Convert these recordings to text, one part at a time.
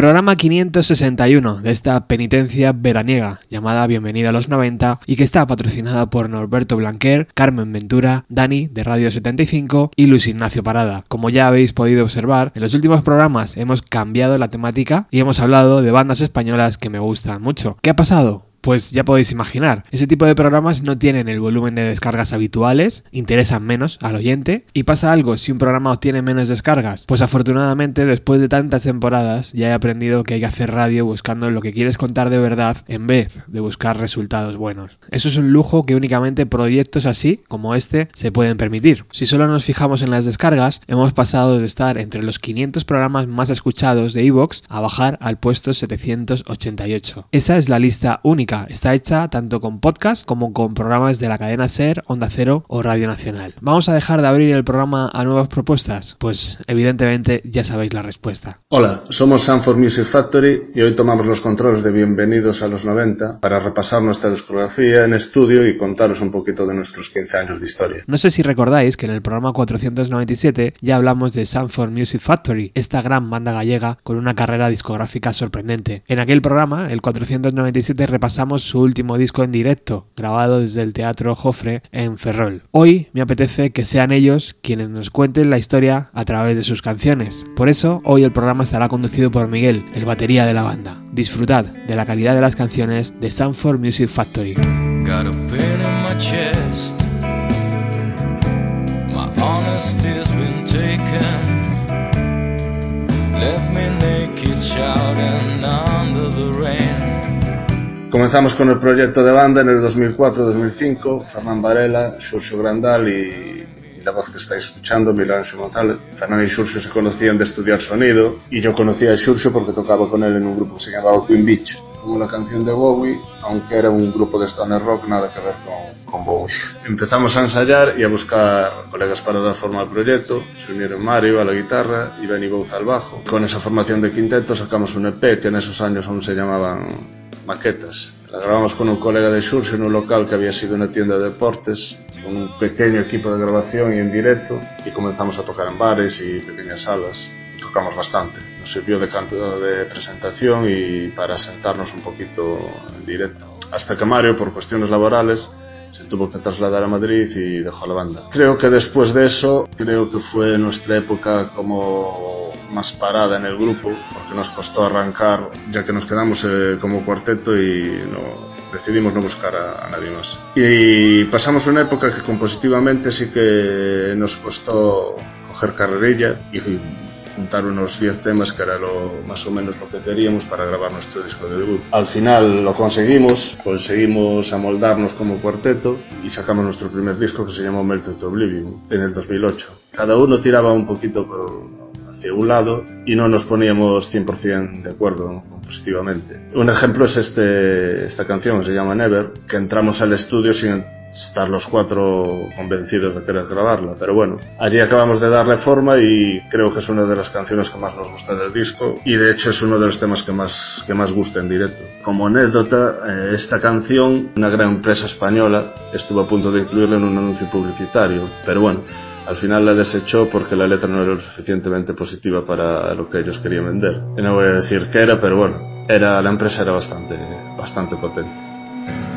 Programa 561 de esta penitencia veraniega llamada Bienvenida a los 90 y que está patrocinada por Norberto Blanquer, Carmen Ventura, Dani de Radio 75 y Luis Ignacio Parada. Como ya habéis podido observar, en los últimos programas hemos cambiado la temática y hemos hablado de bandas españolas que me gustan mucho. ¿Qué ha pasado? Pues ya podéis imaginar, ese tipo de programas no tienen el volumen de descargas habituales, interesan menos al oyente, y pasa algo si un programa obtiene menos descargas. Pues afortunadamente después de tantas temporadas ya he aprendido que hay que hacer radio buscando lo que quieres contar de verdad en vez de buscar resultados buenos. Eso es un lujo que únicamente proyectos así, como este, se pueden permitir. Si solo nos fijamos en las descargas, hemos pasado de estar entre los 500 programas más escuchados de Evox a bajar al puesto 788. Esa es la lista única Está hecha tanto con podcast como con programas de la cadena Ser, Onda Cero o Radio Nacional. ¿Vamos a dejar de abrir el programa a nuevas propuestas? Pues evidentemente ya sabéis la respuesta. Hola, somos Sanford Music Factory y hoy tomamos los controles de Bienvenidos a los 90 para repasar nuestra discografía en estudio y contaros un poquito de nuestros 15 años de historia. No sé si recordáis que en el programa 497 ya hablamos de Sanford Music Factory, esta gran banda gallega con una carrera discográfica sorprendente. En aquel programa, el 497 repasamos su último disco en directo, grabado desde el Teatro Jofre en Ferrol. Hoy me apetece que sean ellos quienes nos cuenten la historia a través de sus canciones. Por eso, hoy el programa estará conducido por Miguel, el batería de la banda. Disfrutad de la calidad de las canciones de Sanford Music Factory. Comenzamos con el proyecto de banda en el 2004-2005, Fernán Varela, Xurxo Grandal y, la voz que estáis escuchando, Milanxo González. Fernán y Xurxo se conocían de estudiar sonido y yo conocía a Xurxo porque tocaba con él en un grupo que se llamaba Twin Beach. Como la canción de Bowie, aunque era un grupo de stoner rock, nada que ver con, con Bowie. Empezamos a ensayar y a buscar colegas para dar forma al proyecto. Se unieron Mario a la guitarra y Benny Bouz al bajo. Con esa formación de quinteto sacamos un EP que en esos años aún se llamaban maquetas. La grabamos con un colega de Xurxo en un local que había sido una tienda de deportes, con un pequeño equipo de grabación y en directo, y comenzamos a tocar en bares y pequeñas salas. Tocamos bastante. Nos sirvió de canto de presentación y para sentarnos un poquito en directo. Hasta que Mario, por cuestiones laborales, se tuvo que trasladar a Madrid y dejó la banda. Creo que después de eso, creo que fue nuestra época como más parada en el grupo, porque nos costó arrancar, ya que nos quedamos eh, como cuarteto y no, decidimos no buscar a, a, nadie más. Y pasamos una época que compositivamente sí que nos costó coger carrerilla y juntar unos 10 temas que era lo, más o menos lo que queríamos para grabar nuestro disco de debut. Al final lo conseguimos, conseguimos amoldarnos como cuarteto y sacamos nuestro primer disco que se llamó Melted Oblivion en el 2008. Cada uno tiraba un poquito hacia un lado y no nos poníamos 100% de acuerdo compositivamente. Un ejemplo es este, esta canción, se llama Never, que entramos al estudio sin estar los cuatro convencidos de querer grabarla, pero bueno, allí acabamos de darle forma y creo que es una de las canciones que más nos gusta del disco y de hecho es uno de los temas que más, que más gusta en directo. Como anécdota, eh, esta canción, una gran empresa española estuvo a punto de incluirla en un anuncio publicitario, pero bueno, al final la desechó porque la letra no era lo suficientemente positiva para lo que ellos querían vender. Y no voy a decir qué era, pero bueno, era, la empresa era bastante, bastante potente.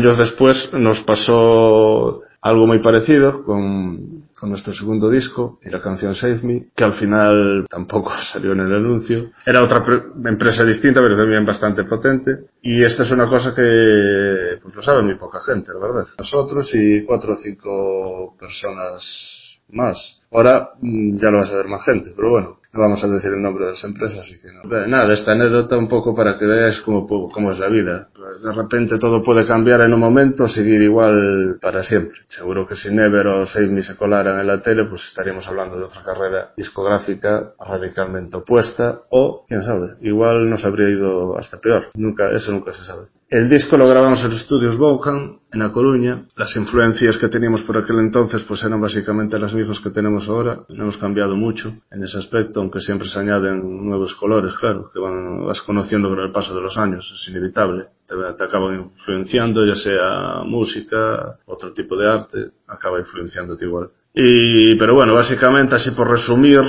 Años después nos pasó algo muy parecido con, con nuestro segundo disco y la canción Save Me, que al final tampoco salió en el anuncio. Era otra empresa distinta, pero también bastante potente. Y esta es una cosa que pues lo sabe muy poca gente, la verdad. Nosotros y cuatro o cinco personas más. Ahora mm, ya lo va a saber más gente, pero bueno, no vamos a decir el nombre de las empresas, así que no. Nada, esta anécdota un poco para que veáis cómo, cómo es la vida. Pues de repente todo puede cambiar en un momento, seguir igual para siempre. Seguro que si Never o Save se colaran en la tele, pues estaríamos hablando de otra carrera discográfica radicalmente opuesta, o, quién sabe, igual nos habría ido hasta peor. Nunca, eso nunca se sabe. El disco lo grabamos en los estudios Vaughan, en La Coruña. Las influencias que teníamos por aquel entonces pues eran básicamente las mismas que tenemos ahora. No hemos cambiado mucho en ese aspecto, aunque siempre se añaden nuevos colores, claro, que van, vas conociendo con el paso de los años, es inevitable. Te, te acaban influenciando, ya sea música, otro tipo de arte, acaba influenciándote igual. Y, pero bueno, básicamente, así por resumir,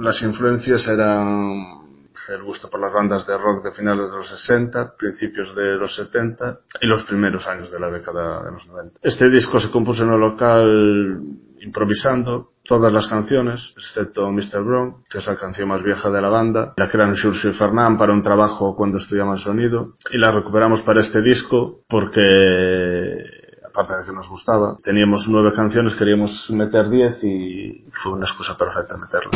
las influencias eran el gusto por las bandas de rock de finales de los 60, principios de los 70 y los primeros años de la década de los 90. Este disco se compuso en un local improvisando todas las canciones, excepto Mr. Brown, que es la canción más vieja de la banda. La crearon Xurxo y Fernán para un trabajo cuando estudiamos sonido y la recuperamos para este disco porque aparte de que nos gustaba, teníamos nueve canciones, queríamos meter diez y fue una excusa perfecta meterlo.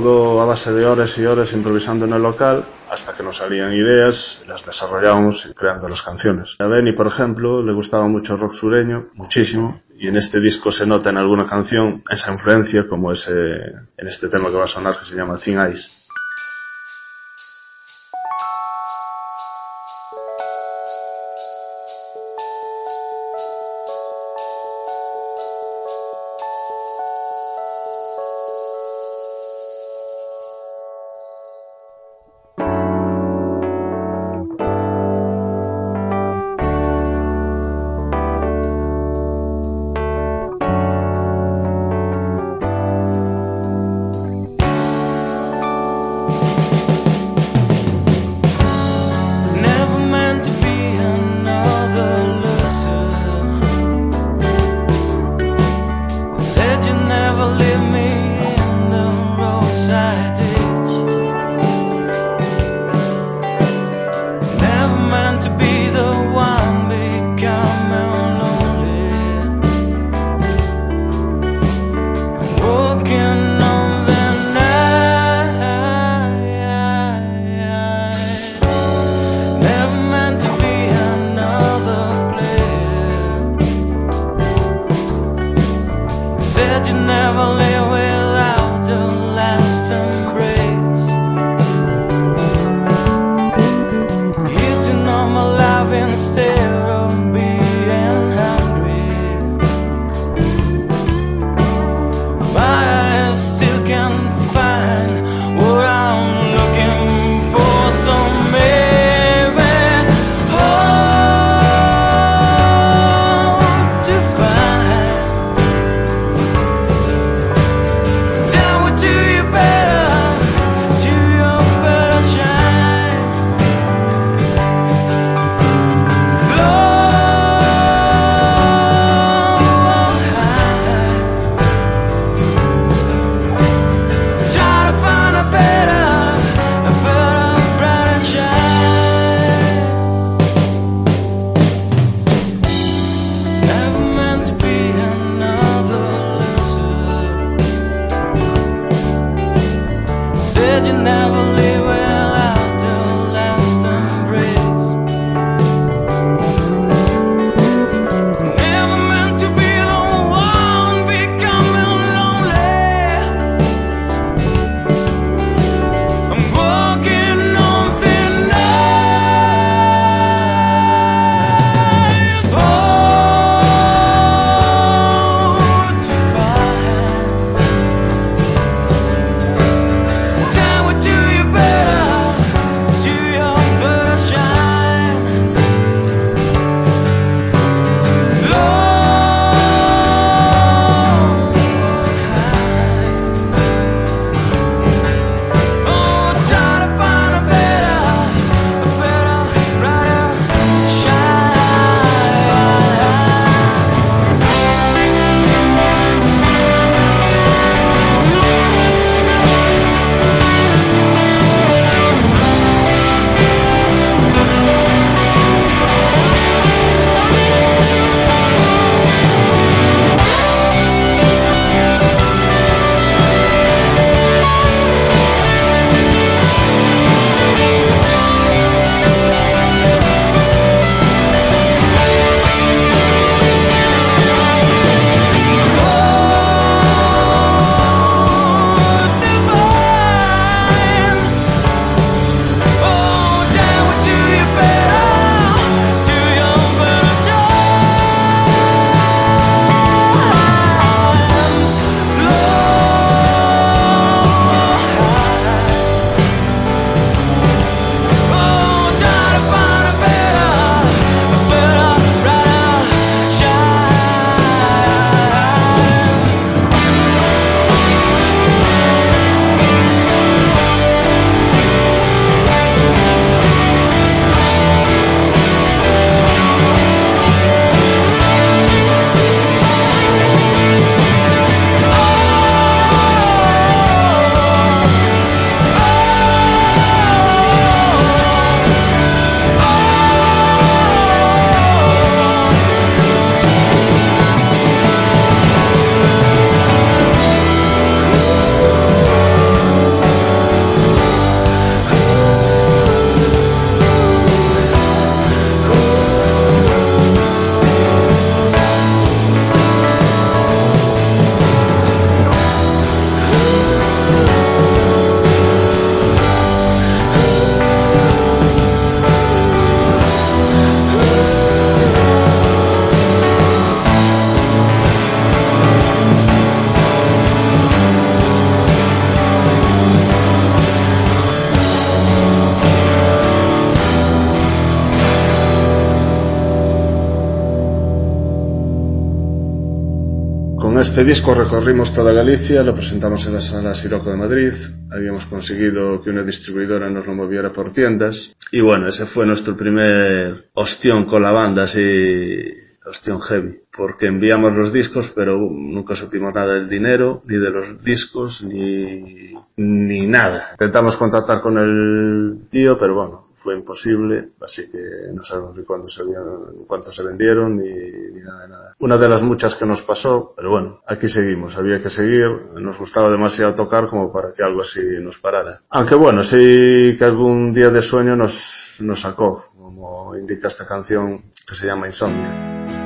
Todo a base de horas y horas improvisando en el local hasta que nos salían ideas, las desarrollábamos creando las canciones. A Benny, por ejemplo, le gustaba mucho rock sureño, muchísimo, y en este disco se nota en alguna canción esa influencia, como ese, en este tema que va a sonar que se llama Thin Ice. Este disco recorrimos toda Galicia, lo presentamos en la sala Siroco de Madrid, habíamos conseguido que una distribuidora nos lo moviera por tiendas. Y bueno, ese fue nuestro primer ostión con la banda, así ostión heavy, porque enviamos los discos pero nunca supimos nada del dinero, ni de los discos, ni, ni nada. Intentamos contactar con el tío, pero bueno, fue imposible, así que no sabemos ni cuándo se, cuánto se vendieron ni, ni, nada de nada. Una de las muchas que nos pasó, pero bueno, aquí seguimos, había que seguir, nos gustaba demasiado tocar como para que algo así nos parara. Aunque bueno, sí que algún día de sueño nos, nos sacó, como indica esta canción que se llama Insomnia.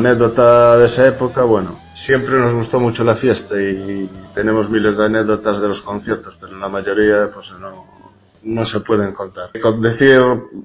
Anécdota de esa época, bueno, siempre nos gustó mucho la fiesta y tenemos miles de anécdotas de los conciertos, pero la mayoría pues no, no se pueden contar. Decir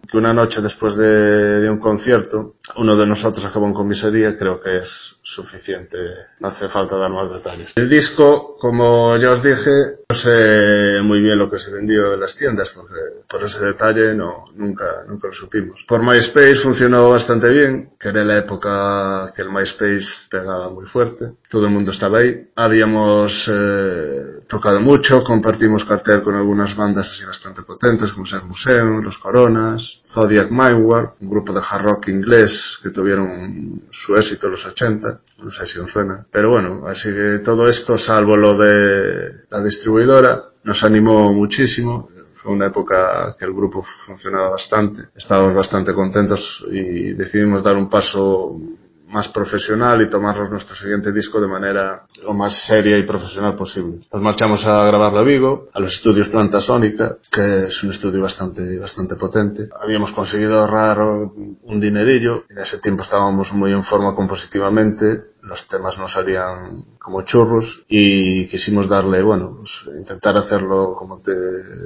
que una noche después de, un concierto, uno de nosotros acabó en comisaría, creo que es suficiente, no hace falta dar más detalles. El disco, como ya os dije, no sé muy bien lo que se vendió en las tiendas, porque por ese detalle no, nunca, nunca lo supimos. Por MySpace funcionó bastante bien, que era la época que el MySpace pegaba muy fuerte, todo el mundo estaba ahí, habíamos eh, tocado mucho, compartimos cartel con algunas bandas así bastante potentes como Ser Museum, Los Coronas, Zodiac Mindward, un grupo de hard rock inglés que tuvieron su éxito en los 80, no sé si os suena. Pero bueno, así que todo esto, salvo lo de la distribuidora, nos animó muchísimo. Fue una época que el grupo funcionaba bastante. Estábamos bastante contentos y decidimos dar un paso más profesional y tomarnos nuestro siguiente disco de manera lo más seria y profesional posible. Nos marchamos a grabarlo a Vigo, a los estudios Planta Sónica, que es un estudio bastante, bastante potente. Habíamos conseguido ahorrar un dinerillo, en ese tiempo estábamos muy en forma compositivamente, los temas no salían como churros y quisimos darle, bueno, pues, intentar hacerlo como te,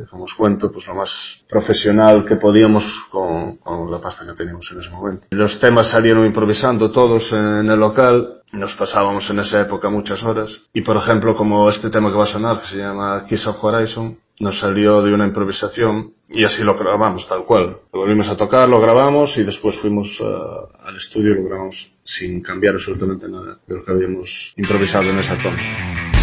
como os cuento, pues lo más profesional que podíamos con, con la pasta que teníamos en ese momento. Los temas salieron improvisando todos en el local, nos pasábamos en esa época muchas horas y por ejemplo como este tema que va a sonar que se llama Kiss of Horizon nos salió de una improvisación y así lo grabamos tal cual. Lo volvimos a tocar, lo grabamos y después fuimos uh, al estudio y lo grabamos sin cambiar absolutamente nada de lo que habíamos improvisado en esa toma.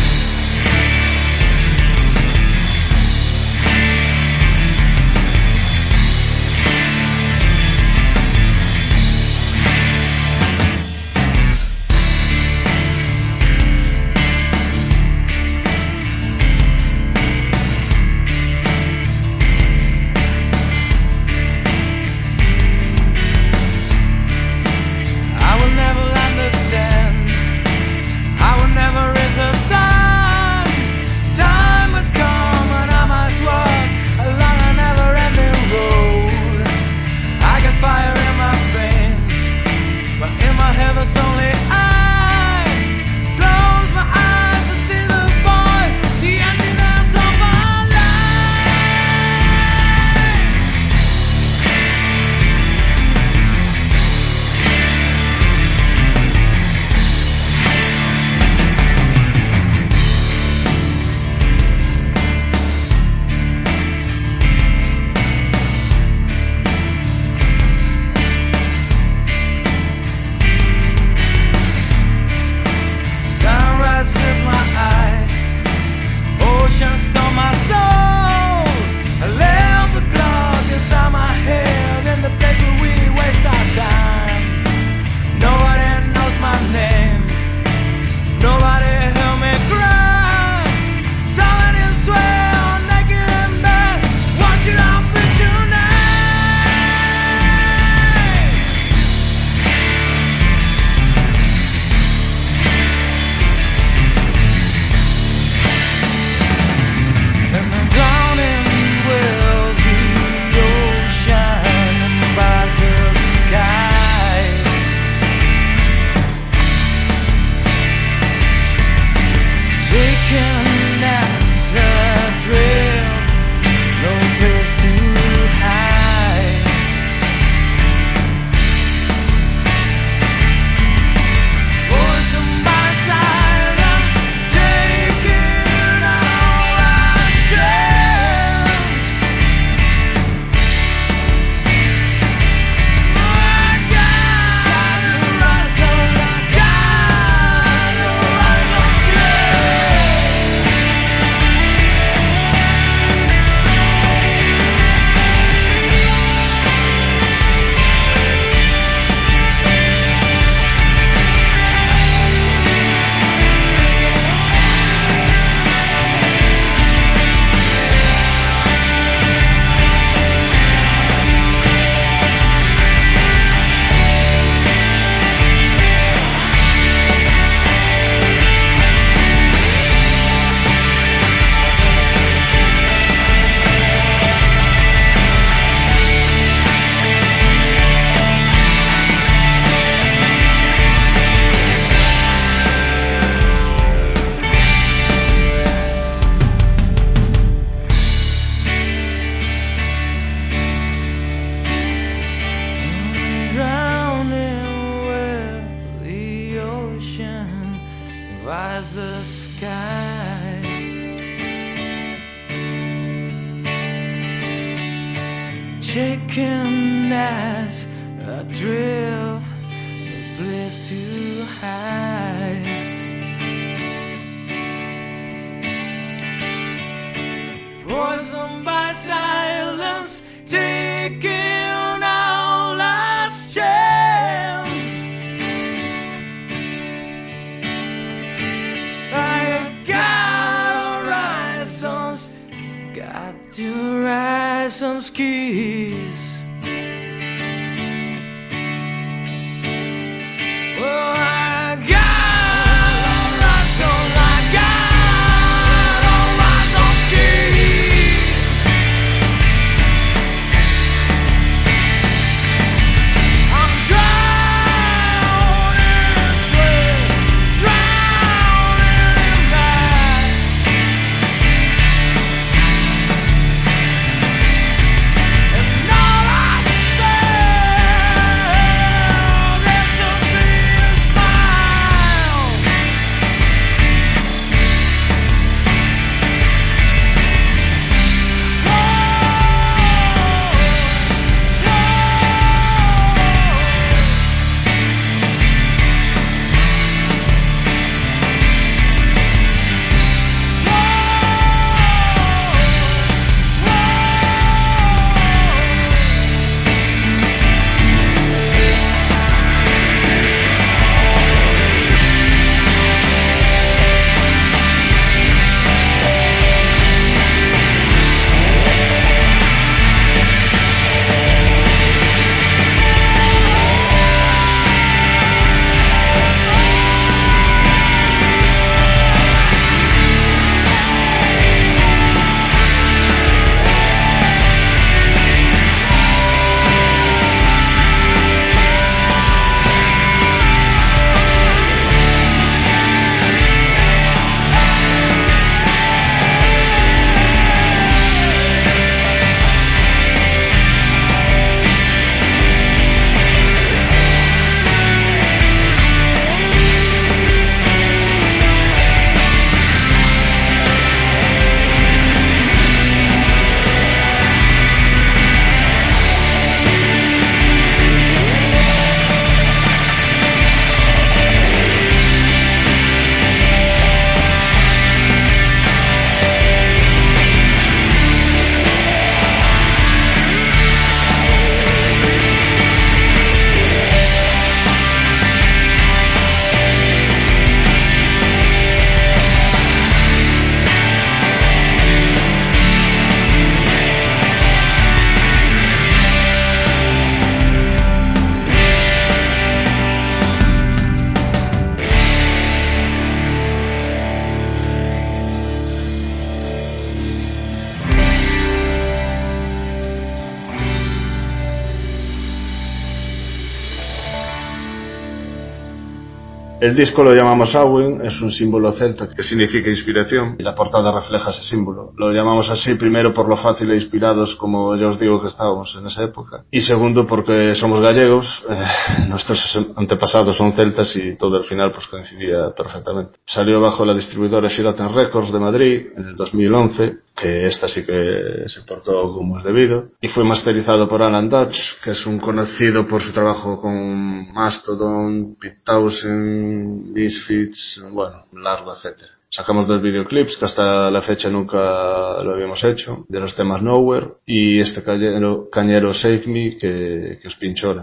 El disco lo llamamos Awin, es un símbolo celta que significa inspiración y la portada refleja ese símbolo. Lo llamamos así primero por lo fácil e inspirados como ya os digo que estábamos en esa época y segundo porque somos gallegos, eh, nuestros antepasados son celtas y todo al final pues coincidía perfectamente. Salió bajo la distribuidora Shiraton Records de Madrid en el 2011, que esta sí que se portó como es debido y fue masterizado por Alan Dutch, que es un conocido por su trabajo con Mastodon, Pete Townsend, Misfits, bueno, largo, etcétera. Sacamos dos videoclips que hasta la fecha nunca lo habíamos hecho, de los temas Nowhere y este cañero, cañero Save Me que, que os pinchora.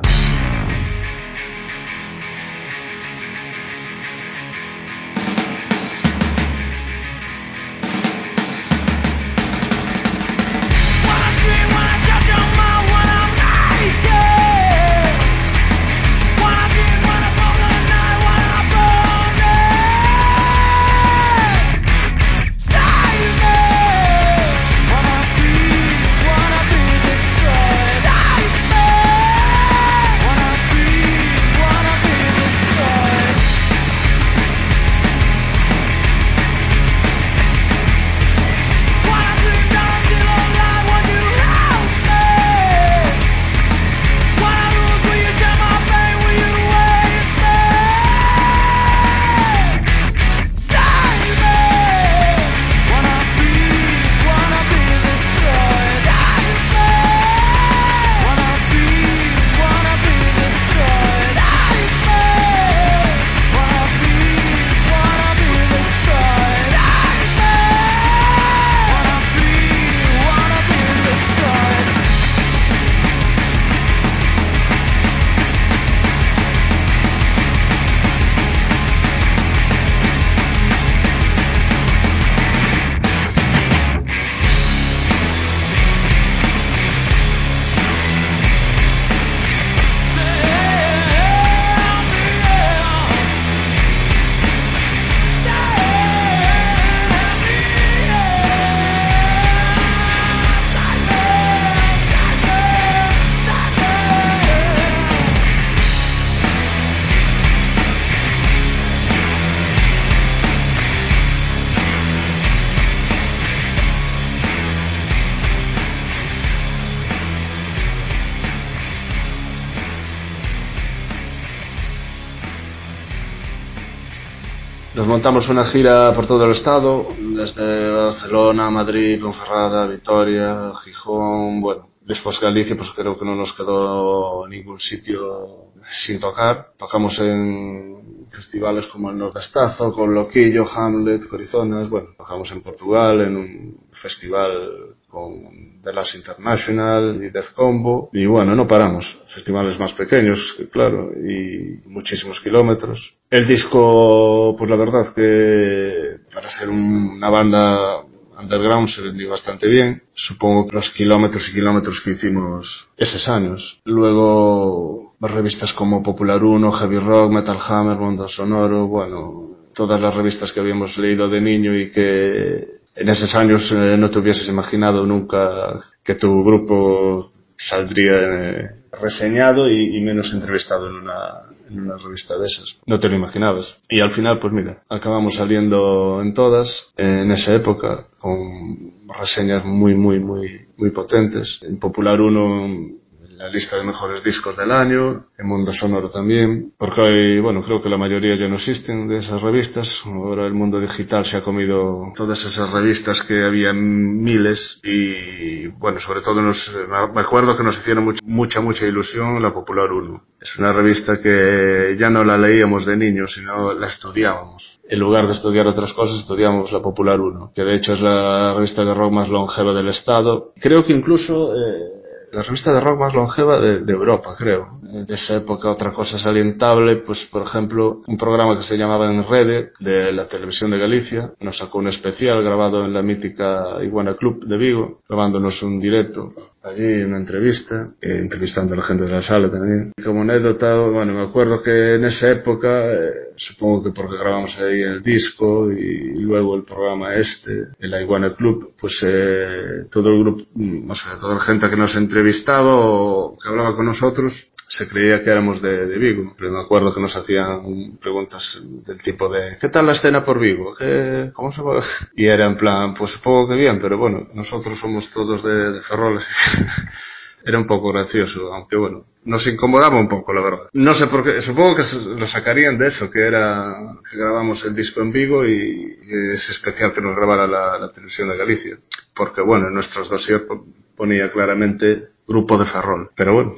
Montamos una gira por todo el estado, desde Barcelona, Madrid, Ponferrada, Vitoria, Gijón, bueno, después Galicia, pues creo que no nos quedó ningún sitio sin tocar. Tocamos en festivales como el Nordestazo, con Loquillo, Hamlet, Corizonas, bueno, tocamos en Portugal, en un festival con The Last International y Death Combo, y bueno, no paramos. Festivales más pequeños, que claro, y muchísimos kilómetros. El disco, pues la verdad que para ser un- una banda underground se vendió bastante bien. Supongo que los kilómetros y kilómetros que hicimos esos años. Luego, revistas como Popular 1, Heavy Rock, Metal Hammer, Mundo Sonoro, bueno, todas las revistas que habíamos leído de niño y que en esos años eh, no te hubieses imaginado nunca que tu grupo saldría eh, reseñado y, menos entrevistado en una, en una revista de esas. No te lo imaginabas. Y al final, pues mira, acabamos saliendo en todas, en esa época, con reseñas muy, muy, muy, muy potentes. En Popular 1, la lista de mejores discos del año, en Mundo Sonoro también, porque hoy, bueno, creo que la mayoría ya no existen de esas revistas, ahora el mundo digital se ha comido todas esas revistas que había miles y, bueno, sobre todo nos, me acuerdo que nos hicieron mucha, mucha, mucha ilusión la Popular 1. Es una revista que ya no la leíamos de niños, sino la estudiábamos. En lugar de estudiar otras cosas, estudiamos la Popular 1, que de hecho es la revista de rock más longeva del Estado. Creo que incluso, eh, la revista de rock más longeva de, de Europa, creo. De esa época otra cosa salientable, pues por ejemplo, un programa que se llamaba En Rede, de la televisión de Galicia, nos sacó un especial grabado en la mítica Iguana Club de Vigo, grabándonos un directo allí, una entrevista, eh, entrevistando a la gente de la sala también. Como anécdota, bueno, me acuerdo que en esa época, eh, supongo que porque grabamos ahí el disco y luego el programa este, en la Iguana Club, pues eh, todo el grupo, mm, o sea, toda la gente que nos entrevistaba o que hablaba con nosotros, se creía que éramos de, de Vigo. Pero me acuerdo que nos hacían preguntas del tipo de ¿qué tal la escena por Vigo? ¿Qué, ¿Cómo se va? Y era en plan, pues supongo que bien, pero bueno, nosotros somos todos de, de Ferrol, así que era un poco gracioso, aunque bueno, nos incomodaba un poco, la verdad. No sé por qué, supongo que lo sacarían de eso, que era que grabamos el disco en Vigo y, ese especial que nos grabara la, la televisión de Galicia. Porque bueno, en nuestros dossiers po- ponía claramente Grupo de Ferrol. Pero bueno.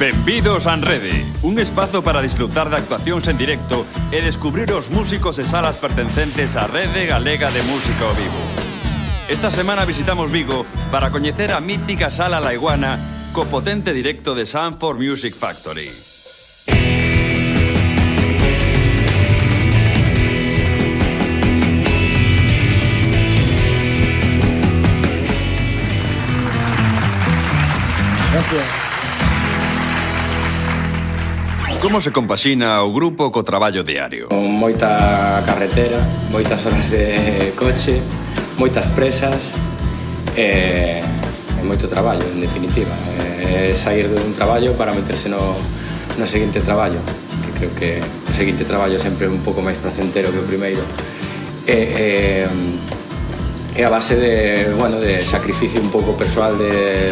Benvidos a Enrede, un espazo para disfrutar de actuacións en directo e descubrir os músicos e salas pertencentes á Rede Galega de Música ao Vivo. Esta semana visitamos Vigo para coñecer a mítica Sala La Iguana co potente directo de Sanford Music Factory. Gracias. Como se compaxina o grupo co traballo diario? Con moita carretera, moitas horas de coche, moitas presas e, e moito traballo, en definitiva. É sair dun traballo para meterse no, no seguinte traballo, que creo que o seguinte traballo sempre é un pouco máis placentero que o primeiro. E, e, e a base de, bueno, de sacrificio un pouco persoal de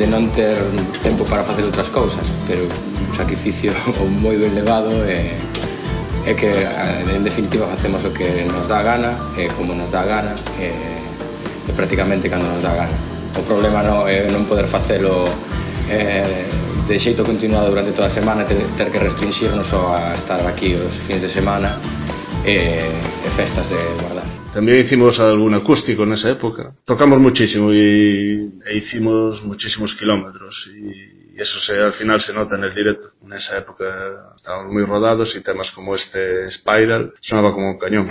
de non ter tempo para facer outras cousas, pero un sacrificio moi ben levado e, e que eh, en definitiva facemos o que nos dá gana, e como nos dá gana, e, e prácticamente cando nos dá gana. O problema non é non poder facelo eh, de xeito continuado durante toda a semana, ter, ter que restringirnos a estar aquí os fins de semana e, e festas de guardar También hicimos algún acústico en esa época. Tocamos muchísimo y e hicimos muchísimos kilómetros y eso se, al final se nota en el directo. En esa época estábamos muy rodados y temas como este Spiral sonaba como un cañón.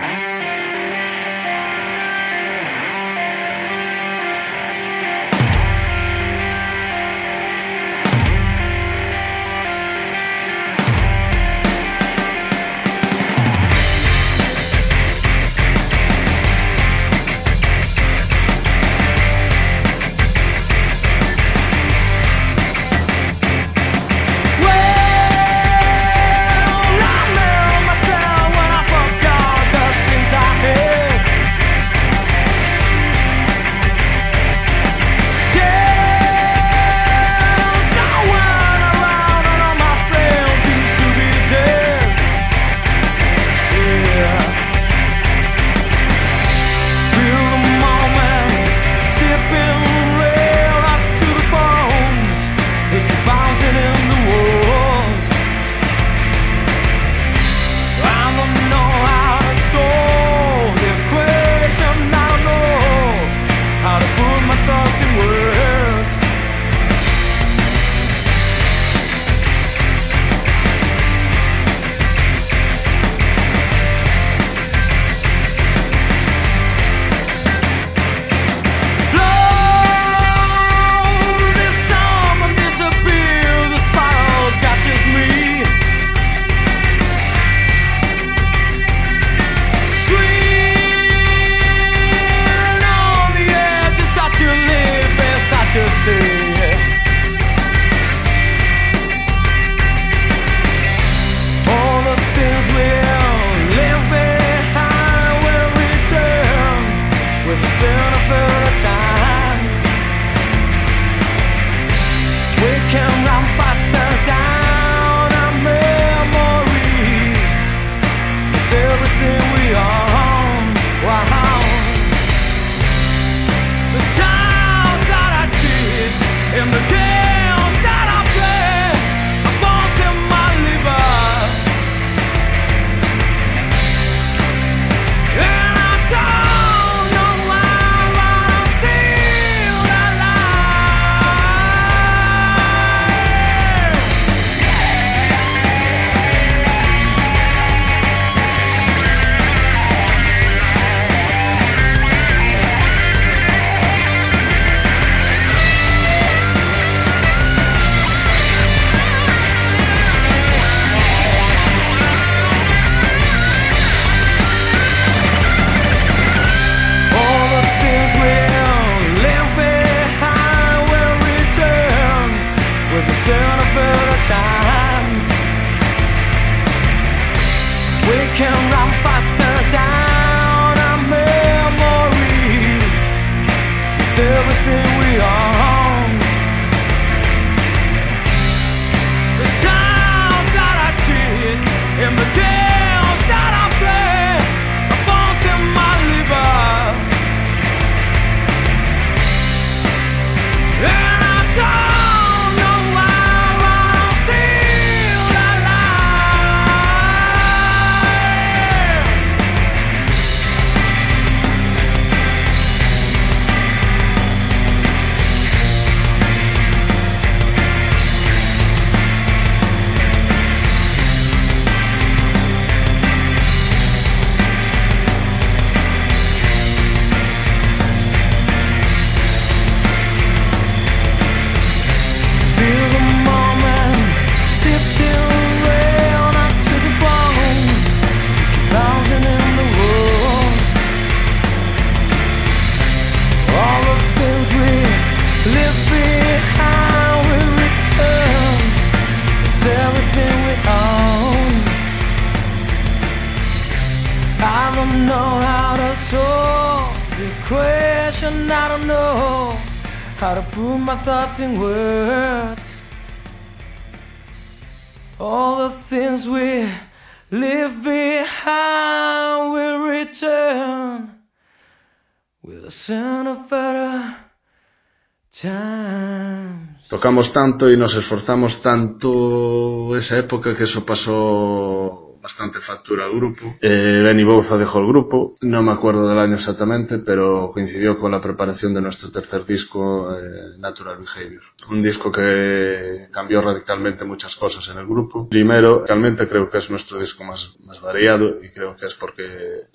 tocamos tanto e nos esforzamos tanto esa época que eso pasou bastante factura al grupo. Eh, Benny Bouza dejó el grupo, no me acuerdo del año exactamente, pero coincidió con la preparación de nuestro tercer disco, eh, Natural Behavior. Un disco que cambió radicalmente muchas cosas en el grupo. Primero, realmente creo que es nuestro disco más, más variado y creo que es porque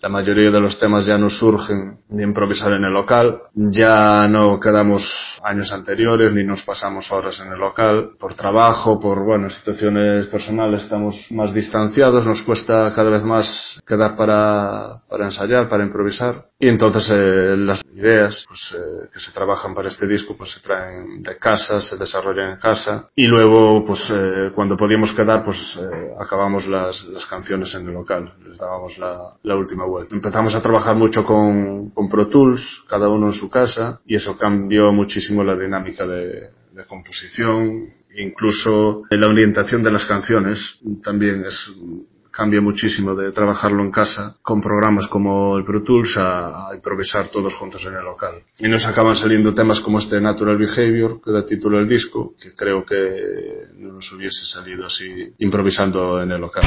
la mayoría de los temas ya no surgen de improvisar en el local, ya no quedamos años anteriores ni nos pasamos horas en el local por trabajo, por bueno, situaciones personales estamos más distanciados, nos cuesta cada vez más quedar para, para ensayar, para improvisar. Y entonces eh, las ideas pues, eh, que se trabajan para este disco pues se traen de casa, se desarrollan en casa y luego pues eh, cuando podíamos quedar pues eh, acabamos las, las canciones en el local, les dábamos la, la última vuelta. Empezamos a trabajar mucho con, con Pro Tools, cada uno en su casa y eso cambió muchísimo la dinámica de, de composición, incluso la orientación de las canciones también es cambia muchísimo de trabajarlo en casa con programas como el Pro Tools a, improvisar todos juntos en el local. Y nos acaban saliendo temas como este Natural Behavior, que da título al disco, que creo que no nos hubiese salido así improvisando en el local.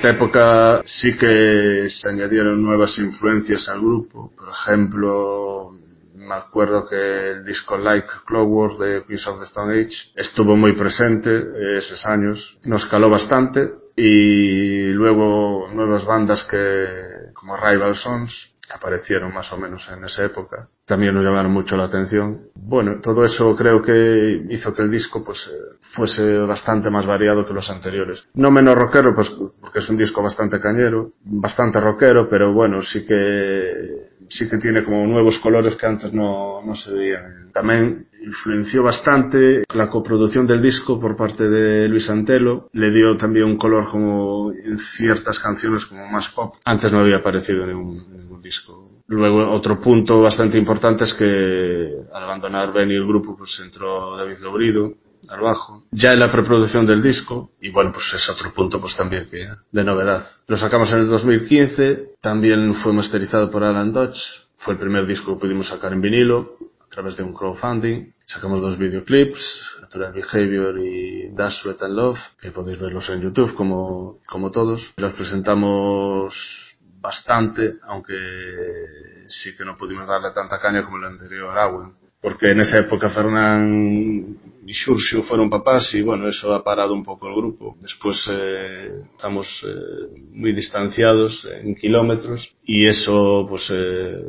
Esta época sí que se añadieron nuevas influencias al grupo. Por ejemplo, me acuerdo que el disco Like Clockwork de Queens of the Stone Age estuvo muy presente esos años. Nos caló bastante y luego nuevas bandas que como Rival Sons aparecieron más o menos en esa época también nos llamaron mucho la atención. Bueno, todo eso creo que hizo que el disco pues eh, fuese bastante más variado que los anteriores. No menos rockero, pues porque es un disco bastante cañero, bastante rockero, pero bueno, sí que sí que tiene como nuevos colores que antes no, no se veían. También influenció bastante la coproducción del disco por parte de Luis Antelo. Le dio también un color como en ciertas canciones como más pop. Antes no había aparecido en ningún, disco. Luego otro punto bastante importante es que al abandonar Benny el grupo pues entró David Lobrido al bajo. Ya en la preproducción del disco, y bueno, pues es otro punto pues también que de novedad. Lo sacamos en el 2015, también fue masterizado por Alan Dodge, fue el primer disco que pudimos sacar en vinilo a través de un crowdfunding. Sacamos dos videoclips, Natural Behavior y Dash, Sweat and Love, que podéis verlos en YouTube como, como todos. Los presentamos bastante, aunque sí que no pudimos darle tanta caña como el anterior Awen. Porque en esa época Fernán y Xurxo fueron papás y bueno, eso ha parado un poco el grupo. Después eh, estamos eh, muy distanciados en kilómetros y eso pues eh,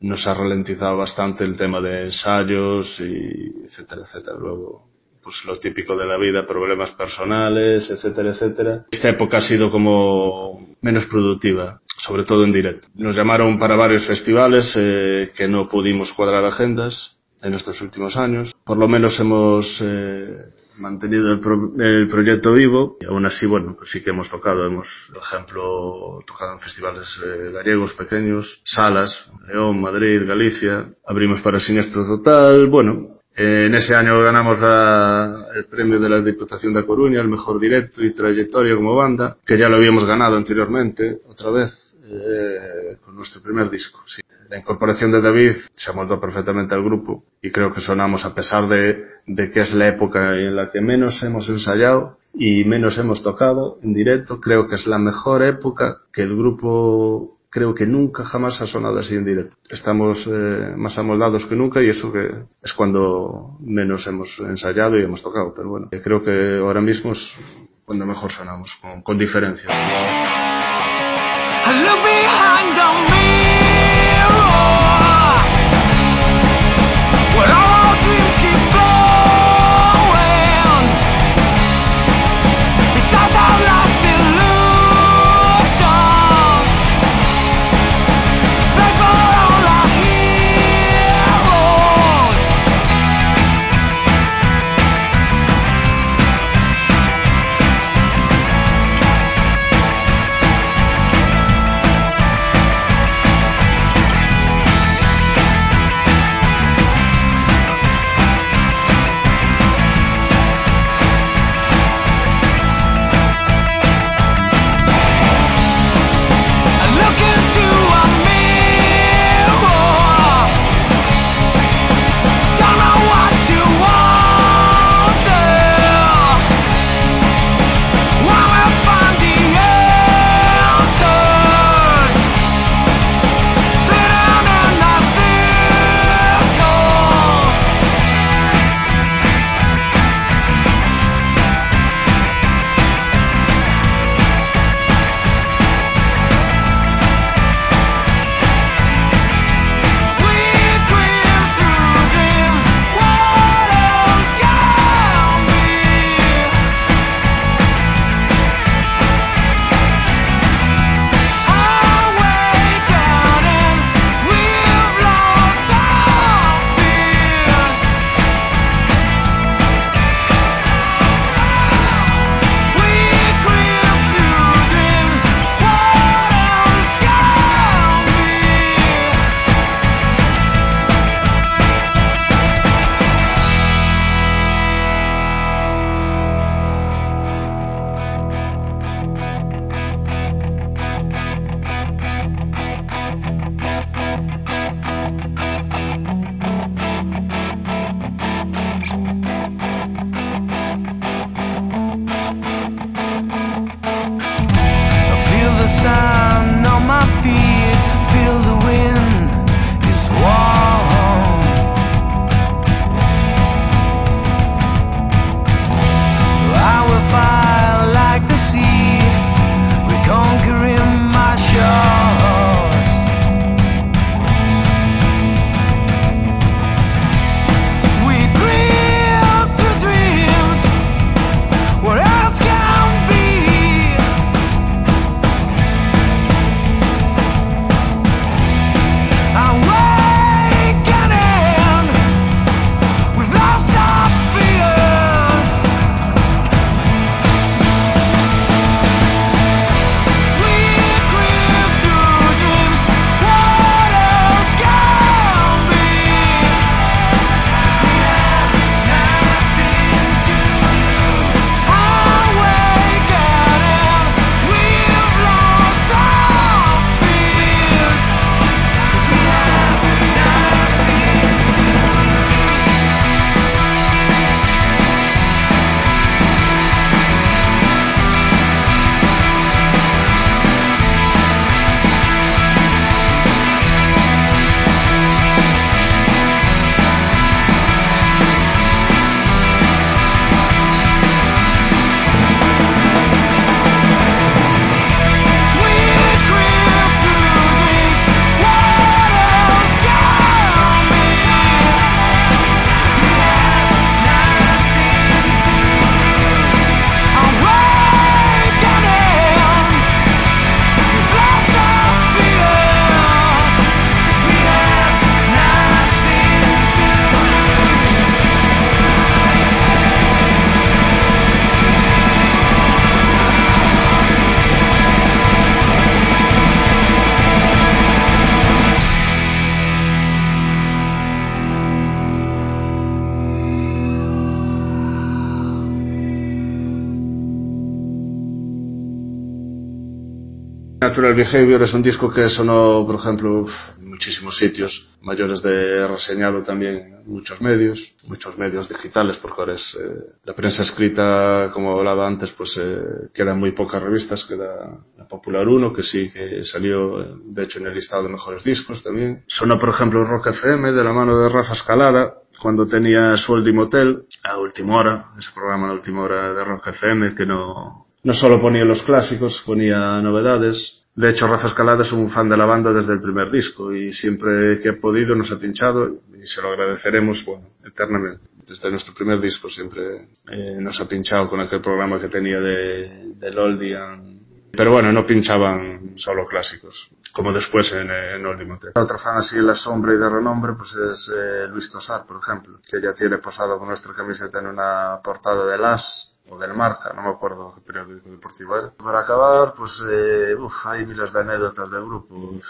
nos ha ralentizado bastante el tema de ensayos y etcétera, etcétera. Luego pues lo típico de la vida, problemas personales, etcétera, etcétera. Esta época ha sido como menos productiva, sobre todo en directo. Nos llamaron para varios festivales eh, que no pudimos cuadrar agendas en estos últimos años. Por lo menos hemos eh, mantenido el, pro- el proyecto vivo y aún así, bueno, pues sí que hemos tocado. Hemos, por ejemplo, tocado en festivales eh, gallegos pequeños, salas, León, Madrid, Galicia. Abrimos para Siniestro Total. Bueno, en ese año ganamos la- el premio de la Diputación de Coruña, el mejor directo y trayectoria como banda, que ya lo habíamos ganado anteriormente, otra vez, eh, con nuestro primer disco. sí. La incorporación de David se amoldó perfectamente al grupo y creo que sonamos a pesar de, de que es la época en la que menos hemos ensayado y menos hemos tocado en directo. Creo que es la mejor época que el grupo creo que nunca jamás ha sonado así en directo. Estamos eh, más amoldados que nunca y eso que es cuando menos hemos ensayado y hemos tocado. Pero bueno, creo que ahora mismo es cuando mejor sonamos, con, con diferencia. I look behind Behavior es un disco que sonó, por ejemplo, en muchísimos sitios, mayores de reseñado también muchos medios, muchos medios digitales, porque ahora es eh, la prensa escrita, como hablaba antes, pues eh, quedan muy pocas revistas, queda la Popular 1, que sí que salió, de hecho, en el listado de mejores discos también. Sonó, por ejemplo, Rock FM, de la mano de Rafa Escalada, cuando tenía su último hotel, a última hora, ese programa a última hora de Rock FM, que no, no solo ponía los clásicos, ponía novedades. De hecho, Rafa Escalada es un fan de la banda desde el primer disco y siempre que ha podido nos ha pinchado y se lo agradeceremos, bueno, eternamente. Desde nuestro primer disco siempre eh, nos ha pinchado con aquel programa que tenía de, de Loldian. Pero bueno, no pinchaban solo clásicos, como después en, en Oldie Motel. Otro fan así en la sombra y de renombre pues es eh, Luis Tosar, por ejemplo, que ya tiene posado con nuestra camiseta en una portada de Las o del Marca, no me acuerdo qué periódico deportivo es. Para acabar, pues eh, uf, hay miles de anécdotas del grupo, uf,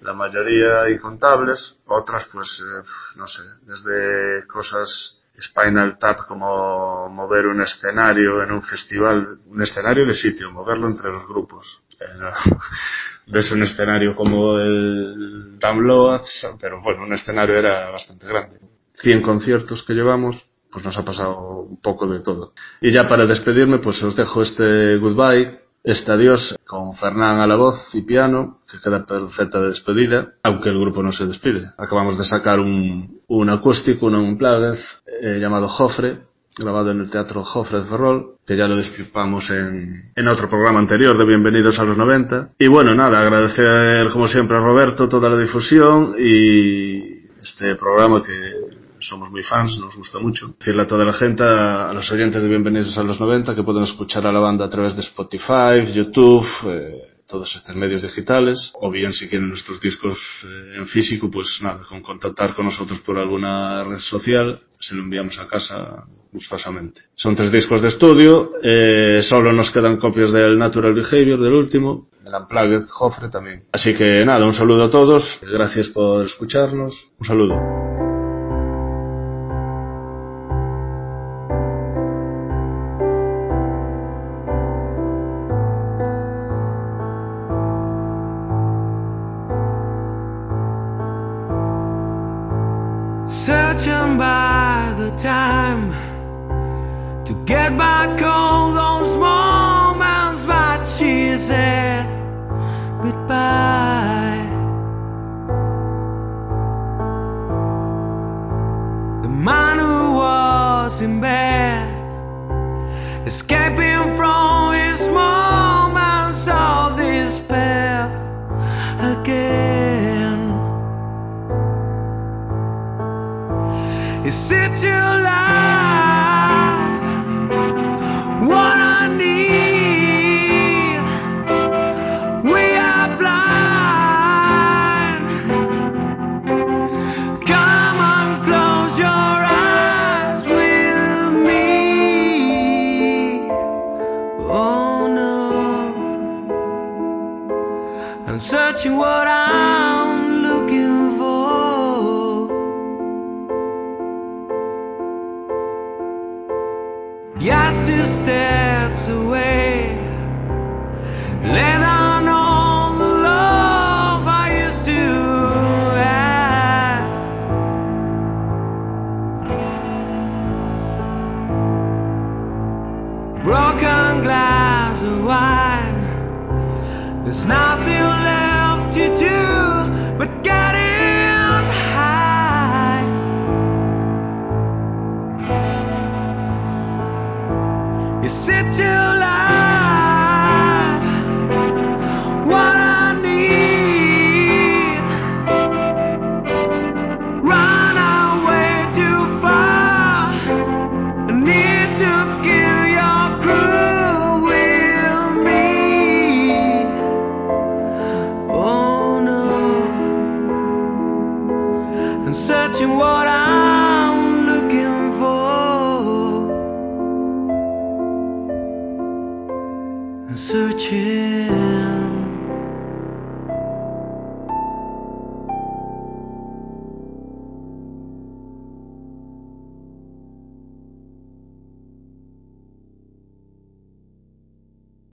la mayoría incontables, otras pues eh, no sé, desde cosas Spinal Tap como mover un escenario en un festival, un escenario de sitio, moverlo entre los grupos. Eh, ves un escenario como el Download, pero bueno, un escenario era bastante grande. 100 conciertos que llevamos, pues nos ha pasado un poco de todo. Y ya para despedirme, pues os dejo este goodbye, este adiós con Fernán a la voz y piano, que queda perfecta de despedida, aunque el grupo no se despide. Acabamos de sacar un, un acústico, un unplugged, eh, llamado Jofre, grabado en el Teatro Jofre de Ferrol, que ya lo destripamos en, en otro programa anterior de Bienvenidos a los 90. Y bueno, nada, agradecer como siempre a Roberto toda la difusión y este programa que somos muy fans, nos gusta mucho. Decirle a toda la gente, a, los oyentes de Bienvenidos a los 90, que pueden escuchar a la banda a través de Spotify, YouTube, eh, todos estos medios digitales, o bien si quieren nuestros discos eh, en físico, pues nada, con contactar con nosotros por alguna red social, se lo enviamos a casa gustosamente. Son tres discos de estudio, eh, solo nos quedan copias del Natural Behavior, del último, del Unplugged Jofre también. Así que nada, un saludo a todos, gracias por escucharnos, un saludo. Time to get back all those moments, but she said goodbye. The man who was in bed, escaping from his moments of despair again. Is it too